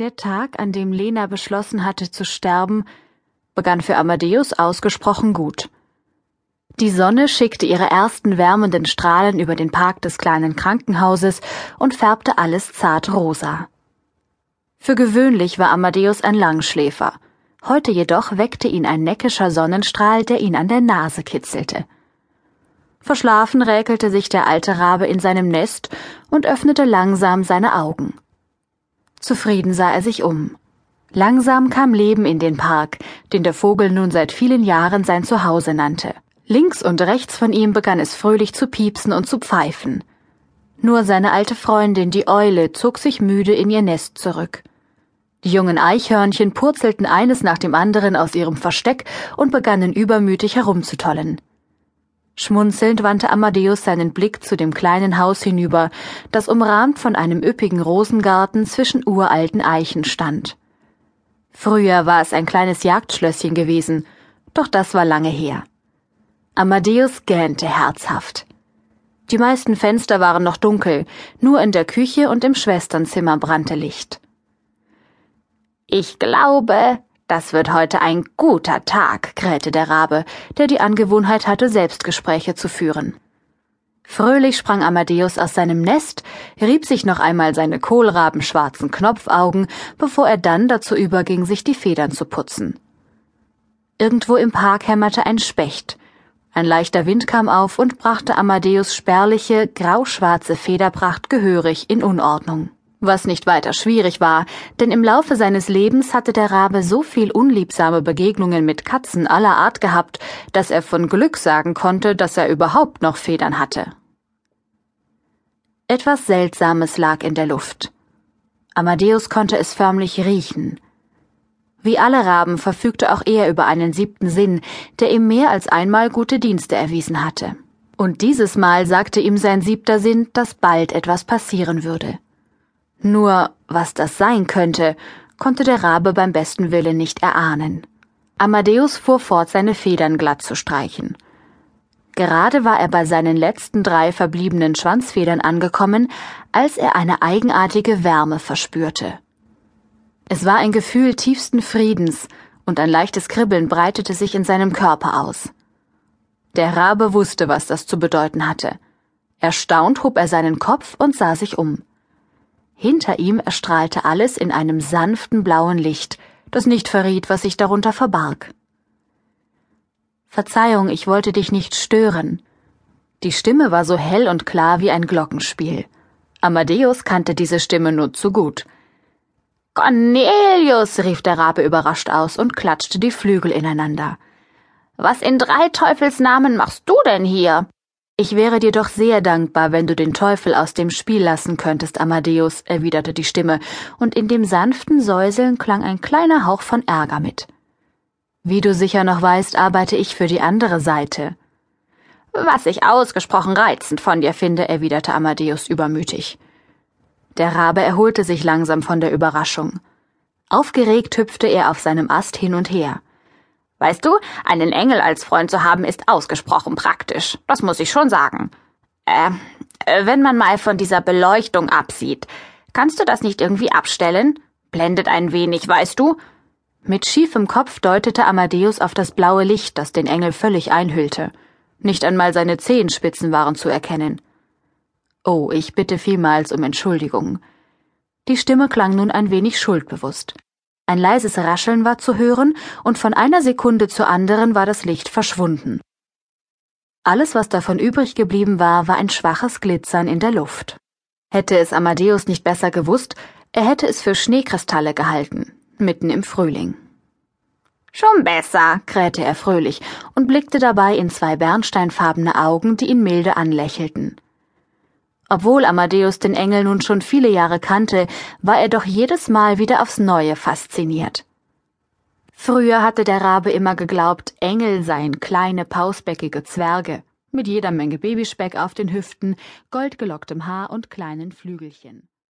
Der Tag, an dem Lena beschlossen hatte zu sterben, begann für Amadeus ausgesprochen gut. Die Sonne schickte ihre ersten wärmenden Strahlen über den Park des kleinen Krankenhauses und färbte alles zart rosa. Für gewöhnlich war Amadeus ein Langschläfer. Heute jedoch weckte ihn ein neckischer Sonnenstrahl, der ihn an der Nase kitzelte. Verschlafen räkelte sich der alte Rabe in seinem Nest und öffnete langsam seine Augen. Zufrieden sah er sich um. Langsam kam Leben in den Park, den der Vogel nun seit vielen Jahren sein Zuhause nannte. Links und rechts von ihm begann es fröhlich zu piepsen und zu pfeifen. Nur seine alte Freundin, die Eule, zog sich müde in ihr Nest zurück. Die jungen Eichhörnchen purzelten eines nach dem anderen aus ihrem Versteck und begannen übermütig herumzutollen. Schmunzelnd wandte Amadeus seinen Blick zu dem kleinen Haus hinüber, das umrahmt von einem üppigen Rosengarten zwischen uralten Eichen stand. Früher war es ein kleines Jagdschlösschen gewesen, doch das war lange her. Amadeus gähnte herzhaft. Die meisten Fenster waren noch dunkel, nur in der Küche und im Schwesternzimmer brannte Licht. Ich glaube, das wird heute ein guter Tag, krähte der Rabe, der die Angewohnheit hatte, Selbstgespräche zu führen. Fröhlich sprang Amadeus aus seinem Nest, rieb sich noch einmal seine kohlrabenschwarzen Knopfaugen, bevor er dann dazu überging, sich die Federn zu putzen. Irgendwo im Park hämmerte ein Specht. Ein leichter Wind kam auf und brachte Amadeus spärliche, grauschwarze Federpracht gehörig in Unordnung was nicht weiter schwierig war, denn im Laufe seines Lebens hatte der Rabe so viel unliebsame Begegnungen mit Katzen aller Art gehabt, dass er von Glück sagen konnte, dass er überhaupt noch Federn hatte. Etwas Seltsames lag in der Luft. Amadeus konnte es förmlich riechen. Wie alle Raben verfügte auch er über einen siebten Sinn, der ihm mehr als einmal gute Dienste erwiesen hatte. Und dieses Mal sagte ihm sein siebter Sinn, dass bald etwas passieren würde. Nur was das sein könnte, konnte der Rabe beim besten Willen nicht erahnen. Amadeus fuhr fort, seine Federn glatt zu streichen. Gerade war er bei seinen letzten drei verbliebenen Schwanzfedern angekommen, als er eine eigenartige Wärme verspürte. Es war ein Gefühl tiefsten Friedens, und ein leichtes Kribbeln breitete sich in seinem Körper aus. Der Rabe wusste, was das zu bedeuten hatte. Erstaunt hob er seinen Kopf und sah sich um. Hinter ihm erstrahlte alles in einem sanften blauen Licht, das nicht verriet, was sich darunter verbarg. Verzeihung, ich wollte dich nicht stören. Die Stimme war so hell und klar wie ein Glockenspiel. Amadeus kannte diese Stimme nur zu gut. Cornelius, rief der Rabe überrascht aus und klatschte die Flügel ineinander. Was in drei Teufelsnamen machst du denn hier? Ich wäre dir doch sehr dankbar, wenn du den Teufel aus dem Spiel lassen könntest, Amadeus, erwiderte die Stimme, und in dem sanften Säuseln klang ein kleiner Hauch von Ärger mit. Wie du sicher noch weißt, arbeite ich für die andere Seite. Was ich ausgesprochen reizend von dir finde, erwiderte Amadeus übermütig. Der Rabe erholte sich langsam von der Überraschung. Aufgeregt hüpfte er auf seinem Ast hin und her. Weißt du, einen Engel als Freund zu haben ist ausgesprochen praktisch. Das muss ich schon sagen. Äh, wenn man mal von dieser Beleuchtung absieht, kannst du das nicht irgendwie abstellen? Blendet ein wenig, weißt du? Mit schiefem Kopf deutete Amadeus auf das blaue Licht, das den Engel völlig einhüllte. Nicht einmal seine Zehenspitzen waren zu erkennen. Oh, ich bitte vielmals um Entschuldigung. Die Stimme klang nun ein wenig schuldbewusst. Ein leises Rascheln war zu hören, und von einer Sekunde zur anderen war das Licht verschwunden. Alles, was davon übrig geblieben war, war ein schwaches Glitzern in der Luft. Hätte es Amadeus nicht besser gewusst, er hätte es für Schneekristalle gehalten, mitten im Frühling. Schon besser, krähte er fröhlich und blickte dabei in zwei bernsteinfarbene Augen, die ihn milde anlächelten. Obwohl Amadeus den Engel nun schon viele Jahre kannte, war er doch jedes Mal wieder aufs Neue fasziniert. Früher hatte der Rabe immer geglaubt, Engel seien kleine, pausbäckige Zwerge, mit jeder Menge Babyspeck auf den Hüften, goldgelocktem Haar und kleinen Flügelchen.